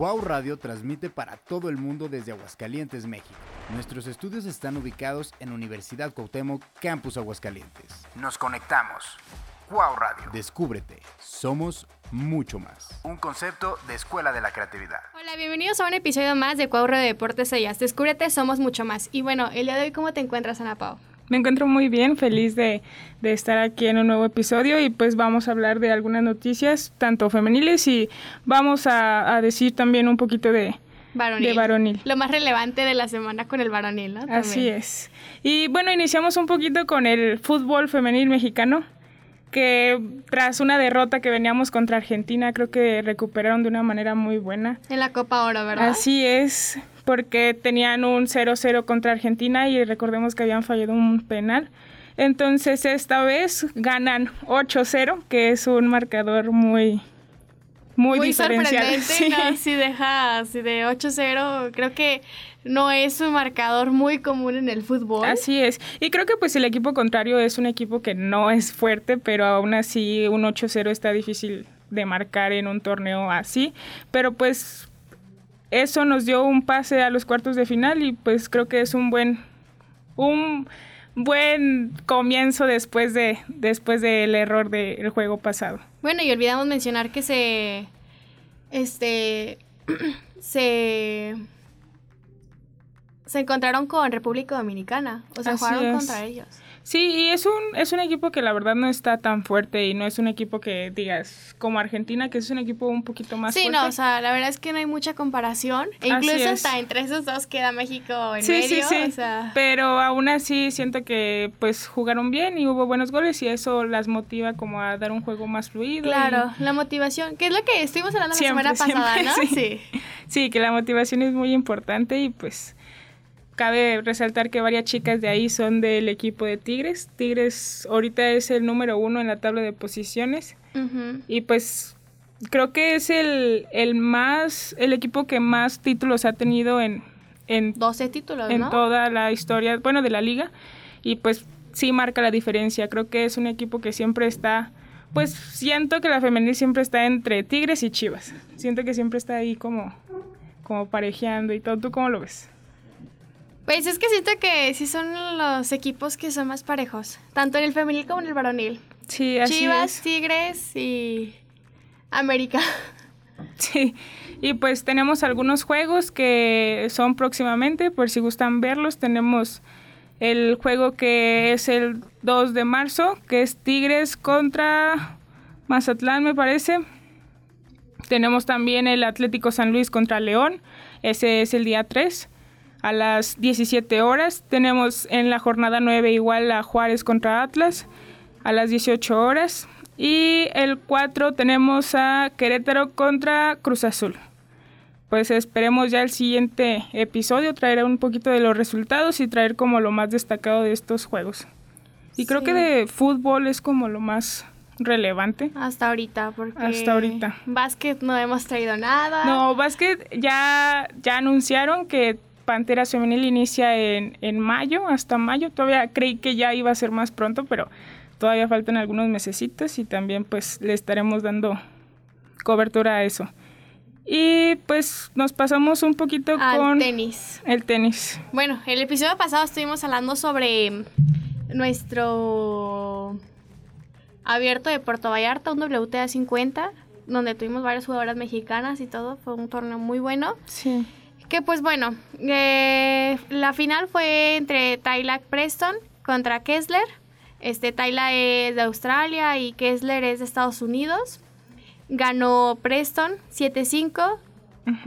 Cuau Radio transmite para todo el mundo desde Aguascalientes, México. Nuestros estudios están ubicados en Universidad Cuauhtémoc, Campus Aguascalientes. Nos conectamos. Cuau Radio. Descúbrete. Somos mucho más. Un concepto de Escuela de la Creatividad. Hola, bienvenidos a un episodio más de Cuau Radio Deportes Ellas. Descúbrete, somos mucho más. Y bueno, el día de hoy, ¿cómo te encuentras, Ana Pau? Me encuentro muy bien, feliz de, estar aquí en un nuevo episodio y pues vamos a hablar de algunas noticias, tanto femeniles y vamos a, decir también un poquito de, Varonil. De varonil. Lo más relevante de la semana con el varonil, ¿no? Así es. Y bueno, iniciamos un poquito con el fútbol femenil mexicano, que tras una derrota que veníamos contra Argentina, creo que recuperaron de una manera muy buena. En la Copa Oro, ¿verdad? Así es porque tenían un 0-0 contra Argentina y recordemos que habían fallado un penal. Entonces esta vez ganan 8-0, que es un marcador muy muy, muy sorprendente, sí. Si deja si de 8-0, creo que no es un marcador muy común en el fútbol. Así es. Y creo que pues el equipo contrario es un equipo que no es fuerte, pero aún así un 8-0 está difícil de marcar en un torneo así, pero pues eso nos dio un pase a los cuartos de final y pues creo que es un buen un buen comienzo después de después del error del juego pasado. Bueno, y olvidamos mencionar que se este se se encontraron con República Dominicana, o sea, jugaron contra ellos. Sí, y es un, es un equipo que la verdad no está tan fuerte y no es un equipo que digas como Argentina, que es un equipo un poquito más sí, fuerte. Sí, no, o sea, la verdad es que no hay mucha comparación. E incluso hasta entre esos dos queda México en medio. Sí, sí. Pero aún así siento que pues jugaron bien y hubo buenos goles y eso las motiva como a dar un juego más fluido. Claro, la motivación, que es lo que estuvimos hablando la semana pasada, ¿no? Sí. sí, que la motivación es muy importante y pues cabe resaltar que varias chicas de ahí son del equipo de Tigres. Tigres ahorita es el número uno en la tabla de posiciones. Y pues creo que es el, el más, el equipo que más títulos ha tenido en... en 12 títulos, En toda la historia, bueno, de la liga. Y pues sí marca la diferencia. Creo que es un equipo que siempre está... Pues siento que la femenil siempre está entre Tigres y Chivas. Siento que siempre está ahí como, como parejeando y todo. ¿Tú cómo lo ves? Pues es que siento que sí son los equipos que son más parejos, tanto en el femenil como en el varonil. Sí, así Chivas, Tigres y América. Sí, y pues tenemos algunos juegos que son próximamente, por si gustan verlos. Tenemos el juego que es el 2 de marzo, que es Tigres contra Mazatlán, me parece. Tenemos también el Atlético San Luis contra León, ese es el día 3 a las 17 horas. Tenemos en la jornada 9 igual a Juárez contra Atlas a las 18 horas. Y el 4 tenemos a Querétaro contra Cruz Azul. Pues esperemos ya el siguiente episodio traer un poquito de los resultados y traer como lo más destacado de estos juegos. Y creo que de fútbol es como lo más relevante. Hasta ahorita, porque... Hasta ahorita. Básquet no hemos traído nada. No, básquet ya, ya anunciaron que Panteras Femenil inicia en, en mayo, hasta mayo. Todavía creí que ya iba a ser más pronto, pero todavía faltan algunos mesecitos y también pues le estaremos dando cobertura a eso. Y pues nos pasamos un poquito Al con tenis. El tenis. Bueno, el episodio pasado estuvimos hablando sobre nuestro abierto de Puerto Vallarta, un WTA 50, donde tuvimos varias jugadoras mexicanas y todo. Fue un torneo muy bueno. Sí. Que pues bueno, eh, la final fue entre Tyler Preston contra Kessler. Este Tyler es de Australia y Kessler es de Estados Unidos. Ganó Preston 7-5.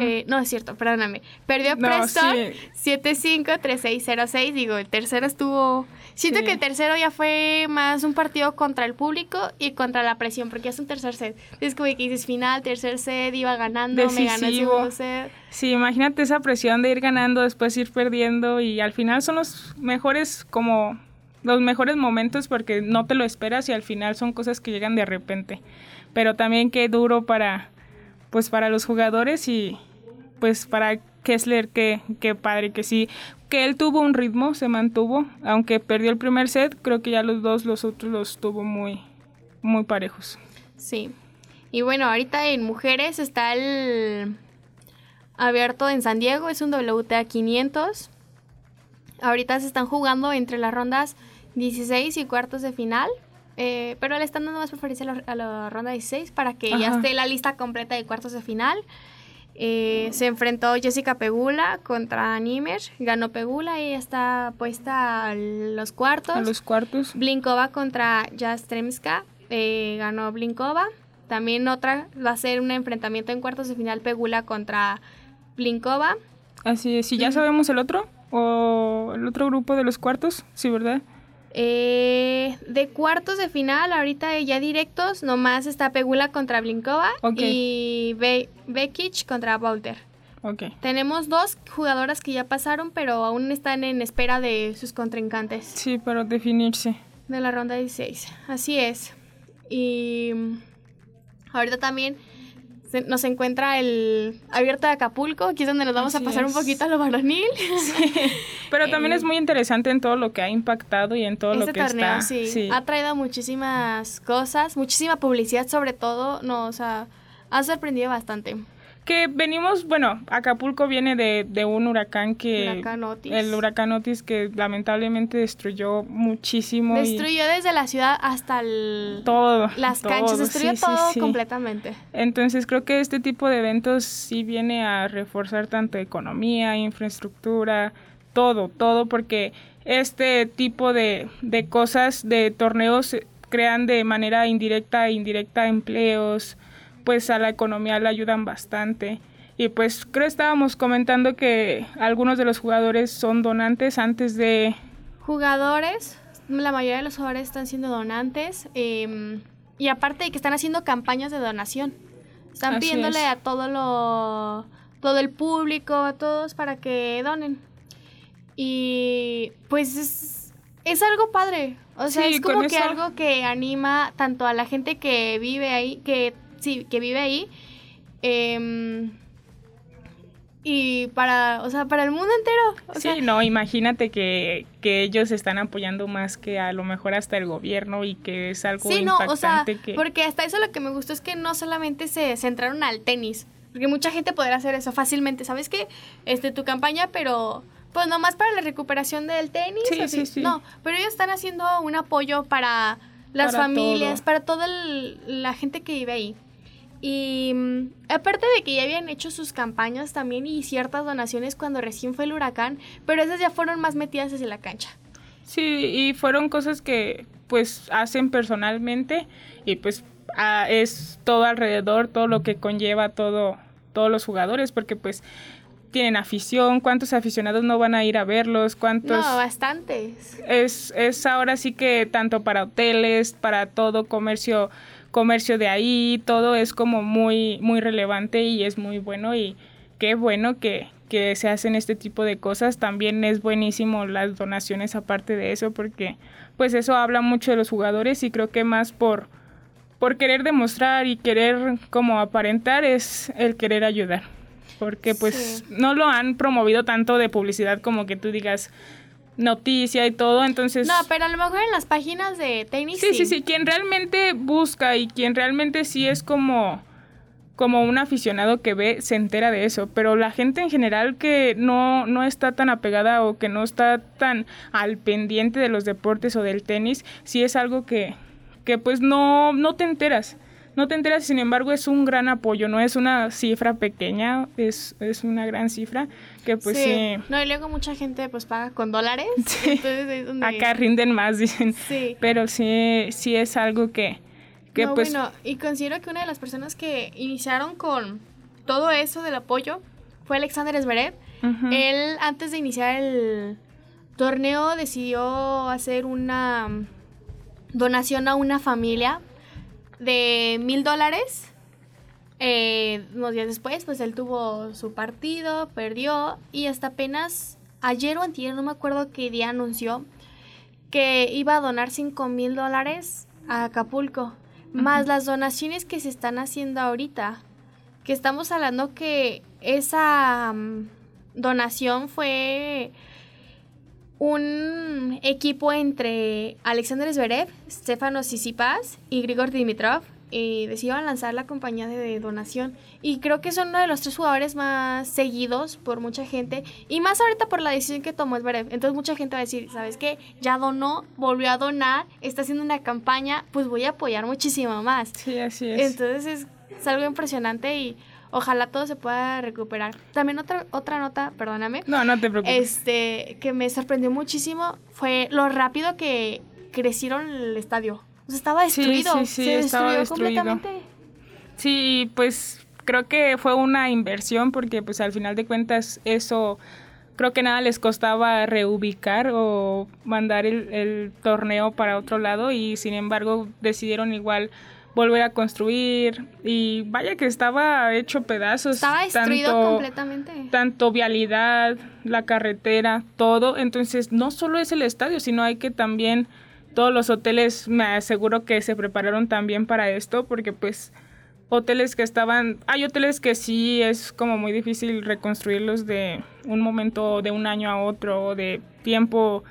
Eh, no es cierto, perdóname. Perdió Preston 7-5, 3-6, 0-6. Digo, el tercero estuvo Siento que el tercero ya fue más un partido contra el público y contra la presión, porque es un tercer set. Es como que dices final, tercer set, iba ganando, me ganó el segundo set. Sí, imagínate esa presión de ir ganando, después ir perdiendo y al final son los mejores como los mejores momentos porque no te lo esperas y al final son cosas que llegan de repente. Pero también qué duro para pues para los jugadores y pues para Kessler, qué, qué padre que sí que él tuvo un ritmo, se mantuvo, aunque perdió el primer set, creo que ya los dos, los otros los tuvo muy, muy parejos. Sí. Y bueno, ahorita en mujeres está el abierto en San Diego, es un WTA 500. Ahorita se están jugando entre las rondas 16 y cuartos de final. Eh, pero le están dando más preferencia a la, ronda 16 para que ya esté la lista completa de cuartos de final. Eh, se enfrentó Jessica Pegula contra Nimer, ganó Pegula y está puesta a los cuartos. A los cuartos. Blinkova contra Jastremska, eh, ganó Blinkova. También otra va a ser un enfrentamiento en cuartos de final Pegula contra Blinkova. Así es, ¿y ya sabemos el otro? ¿O el otro grupo de los cuartos? Sí, ¿verdad? Eh, de cuartos de final, ahorita ya directos, nomás está Pegula contra Blinkova y Be Bekic contra Walter. Okay. Tenemos dos jugadoras que ya pasaron, pero aún están en espera de sus contrincantes. Sí, para definirse. De la ronda 16. Así es. Y ahorita también nos encuentra el abierto de Acapulco, aquí es donde nos vamos a pasar un poquito a lo varonil. Pero también es muy interesante en todo lo que ha impactado y en todo lo este que torneo, Sí. Ha traído muchísimas cosas, muchísima publicidad sobre todo, nos ha sorprendido bastante que venimos, bueno, Acapulco viene de, un huracán que... Huracán Otis. El huracán Otis que lamentablemente destruyó muchísimo. Destruyó desde la ciudad hasta el, todo. Las canchas, destruyó todo completamente. Entonces creo que este tipo de eventos sí viene a reforzar tanto economía, infraestructura, todo, todo, porque este tipo de, de cosas, de torneos, crean de manera indirecta e indirecta empleos, pues a la economía le ayudan bastante. Y pues creo estábamos comentando que algunos de los jugadores son donantes antes de... Jugadores, la mayoría de los jugadores están siendo donantes em, y aparte de que están haciendo campañas de donación. Están pidiéndole a todo lo todo el público, a todos para que donen. Y pues es, es algo padre. O sea, es como que algo que anima tanto a la gente que vive ahí, que sí, que vive ahí. Em, y para, o sea, para el mundo entero. sí, no, imagínate que, que, ellos están apoyando más que a lo mejor hasta el gobierno y que es algo sí, no, o sea, porque hasta eso lo que me gustó es que no solamente se centraron al tenis, porque mucha gente podrá hacer eso fácilmente, ¿sabes qué? Este, tu campaña, pero pues nomás para la recuperación del tenis. Sí, sí, sí. No, pero ellos están haciendo un apoyo para las familias, para toda la gente que vive ahí. Y mm, aparte de que ya habían hecho sus campañas también y ciertas donaciones cuando recién fue el huracán, pero esas ya fueron más metidas desde la cancha. Sí, y fueron cosas que pues hacen personalmente y pues es todo alrededor, todo lo que conlleva todo todos los jugadores porque pues tienen afición, cuántos aficionados no van a ir a verlos, cuántos... No, bastantes. Es, es ahora sí que tanto para hoteles, para todo comercio comercio de ahí, todo es como muy, muy relevante y es muy bueno y qué bueno que, que se hacen este tipo de cosas. También es buenísimo las donaciones aparte de eso porque pues eso habla mucho de los jugadores y creo que más por, por querer demostrar y querer como aparentar es el querer ayudar. Porque pues no lo han promovido tanto de publicidad como que tú digas, noticia y todo, entonces... No, pero a lo mejor en las páginas de tenis. Sí, sí, sí, quien realmente busca y quien realmente sí es como como un aficionado que ve se entera de eso, pero la gente en general que no, no está tan apegada o que no está tan al pendiente de los deportes o del tenis, sí es algo que, que pues no, no te enteras no te enteras, sin embargo es un gran apoyo, no es una cifra pequeña, es, es una gran cifra que pues sí. No, y luego mucha gente pues paga con dólares. Acá rinden más, dicen. Sí. Pero sí, sí es algo que, que pues... Bueno, y considero que una de las personas que iniciaron con todo eso del apoyo fue Alexander Zverev. Él antes de iniciar el torneo decidió hacer una donación a una familia de mil dólares. Eh, unos días después, pues él tuvo su partido, perdió y hasta apenas ayer o antier, no me acuerdo qué día anunció que iba a donar cinco mil dólares a Acapulco, más las donaciones que se están haciendo ahorita, que estamos hablando que esa mm, donación fue un equipo entre Alexander Zverev, Stefano Tsitsipas y Grigor Dimitrov, eh, decidieron lanzar la compañía de donación. Y creo que son uno de los tres jugadores más seguidos por mucha gente. Y más ahorita por la decisión que tomó Zverev. Entonces mucha gente va a decir, ¿sabes qué? Ya donó, volvió a donar, está haciendo una campaña, pues voy a apoyar muchísimo más. Sí, así es. Entonces es, es algo impresionante y ojalá todo se pueda recuperar. También otra, otra nota, perdóname. No, no te preocupes. Este, que me sorprendió muchísimo fue lo rápido que crecieron el estadio. O sea, estaba destruido. Sí, sí, sí, se estaba destruyó destruido. completamente. Sí, pues creo que fue una inversión porque pues al final de cuentas eso creo que nada les costaba reubicar o mandar el, el torneo para otro lado y sin embargo decidieron igual volver a construir y vaya que estaba hecho pedazos. Estaba destruido tanto- completamente. tanto vialidad, la carretera, todo. Entonces, no solo es el estadio, sino hay que también todos los hoteles, me aseguro que se prepararon también para esto, porque pues hoteles que estaban, hay hoteles que sí es como muy difícil reconstruirlos de un momento, de un año a otro, o de tiempo,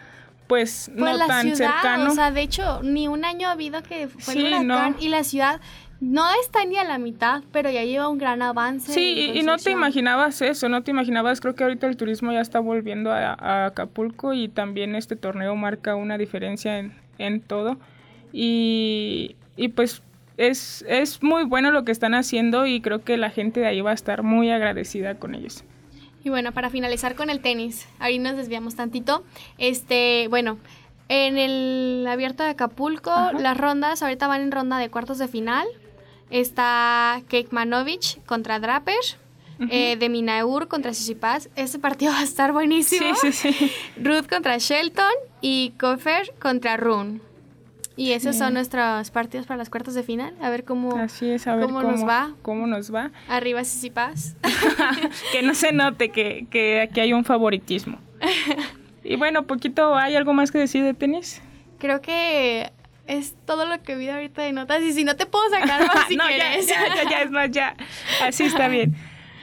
pues, Pues no la tan ciudad, cercano. o sea, de hecho, ni un año ha habido que fue Sí, el huracán no. y la ciudad no está ni a la mitad, pero ya lleva un gran avance. Sí, y, no te imaginabas eso, no te imaginabas, creo que ahorita el turismo ya está volviendo a, a Acapulco y también este torneo marca una diferencia en, en todo. Y, y pues es, es muy bueno lo que están haciendo y creo que la gente de ahí va a estar muy agradecida con ellos. Y bueno, para finalizar con el tenis, ahí nos desviamos tantito. Este, bueno, en el abierto de Acapulco, Ajá. las rondas ahorita van en ronda de cuartos de final. Está Kekmanovic contra Draper, eh, de Minaur contra Sisipas. Ese partido va a estar buenísimo. Sí, sí, sí. Ruth contra Shelton y Kofer contra Rune. Y esos son nuestros partidos para las cuartos de final. A ver cómo, Así es, a ver cómo cómo, nos va. cómo nos va. Arriba Sisipas. que no se note que, que aquí hay un favoritismo. Y bueno, poquito, ¿hay algo más que decir de tenis? Creo que es todo lo que vi ahorita de notas. Y si no te puedo sacar más si no, ya, quieres. ya, ya, ya, es más, ya. Así está bien.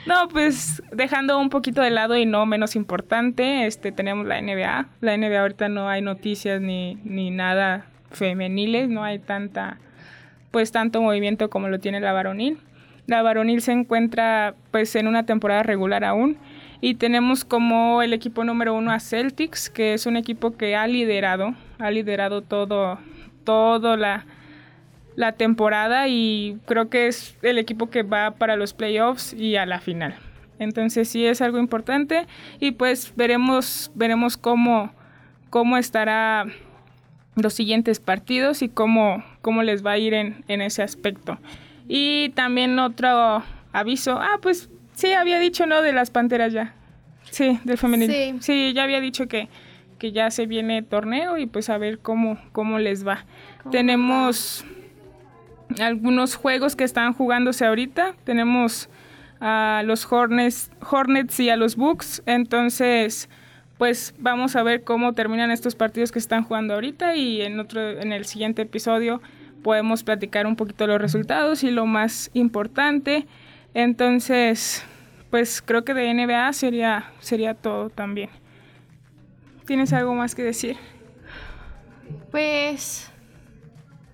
No, pues dejando un poquito de lado y no menos importante, este tenemos la NBA. La NBA ahorita no hay noticias ni, ni nada femeniles, no hay tanta, pues tanto movimiento como lo tiene la varonil. La varonil se encuentra pues en una temporada regular aún y tenemos como el equipo número uno a Celtics, que es un equipo que ha liderado, ha liderado todo, la, la temporada y creo que es el equipo que va para los playoffs y a la final. Entonces sí es algo importante y pues veremos, veremos cómo, cómo estará los siguientes partidos y cómo, cómo les va a ir en, en ese aspecto. Y también otro aviso, ah, pues sí, había dicho, ¿no? De las Panteras ya. Sí, del femenil. Sí. Sí, ya había dicho que, que ya se viene torneo y pues a ver cómo, cómo les va. ¿Cómo Tenemos algunos juegos que están jugándose ahorita. Tenemos a los Hornets, Hornets y a los Bucks. Entonces, pues vamos a ver cómo terminan estos partidos que están jugando ahorita y en otro, en el siguiente episodio podemos platicar un poquito los resultados y lo más importante. Entonces, pues creo que de NBA sería, sería todo también. ¿Tienes algo más que decir? Pues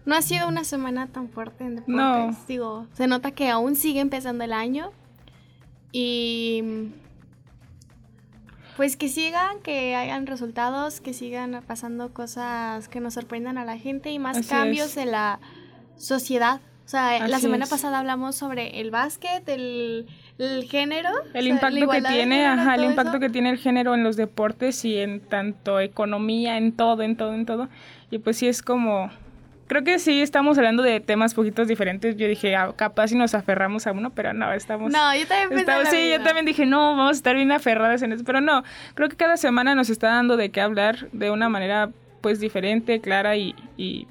no ha sido una semana tan fuerte en deportes. No. Digo, se nota que aún sigue empezando el año. Y pues que sigan, que hayan resultados, que sigan pasando cosas que nos sorprendan a la gente y más Así cambios es. en la sociedad. O sea, la semana es. pasada hablamos sobre el básquet, el, el género. o El sea, impacto que tiene, género, ajá, el impacto eso. que tiene el género en los deportes y en tanto economía, en todo, en todo, en todo. Y pues sí es como, creo que sí estamos hablando de temas poquitos diferentes. Yo dije, ah, capaz si nos aferramos a uno, pero no, estamos... No, yo también pensé estamos- sí, yo también dije, no, vamos a estar bien aferradas en eso, pero no, creo que cada semana nos está dando de qué hablar de una manera pues diferente, clara y, y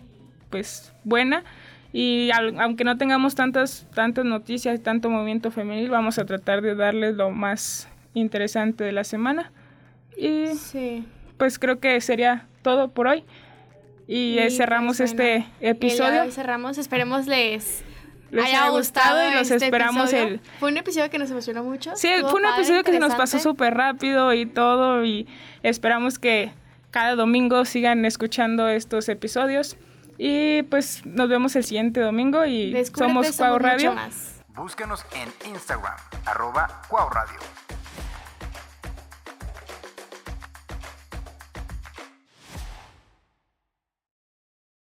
pues buena. Y al- aunque no tengamos tantas, tantas noticias, tanto movimiento femenil, vamos a tratar de darles lo más interesante de la semana. Y Sí. pues creo que sería todo por hoy. Y, Y, cerramos pues, bueno, este El día de episodio. hoy cerramos. Esperemos les, Les haya gustado, gustado y los este esperamos episodio. el- Fue un episodio que nos emocionó mucho. Sí, estuvo fue un padre, episodio que se nos pasó súper rápido y todo y esperamos que cada domingo sigan escuchando estos episodios Y pues nos vemos el siguiente domingo y somos Cuau Radio. Búscanos en Instagram, arroba Cuau Radio.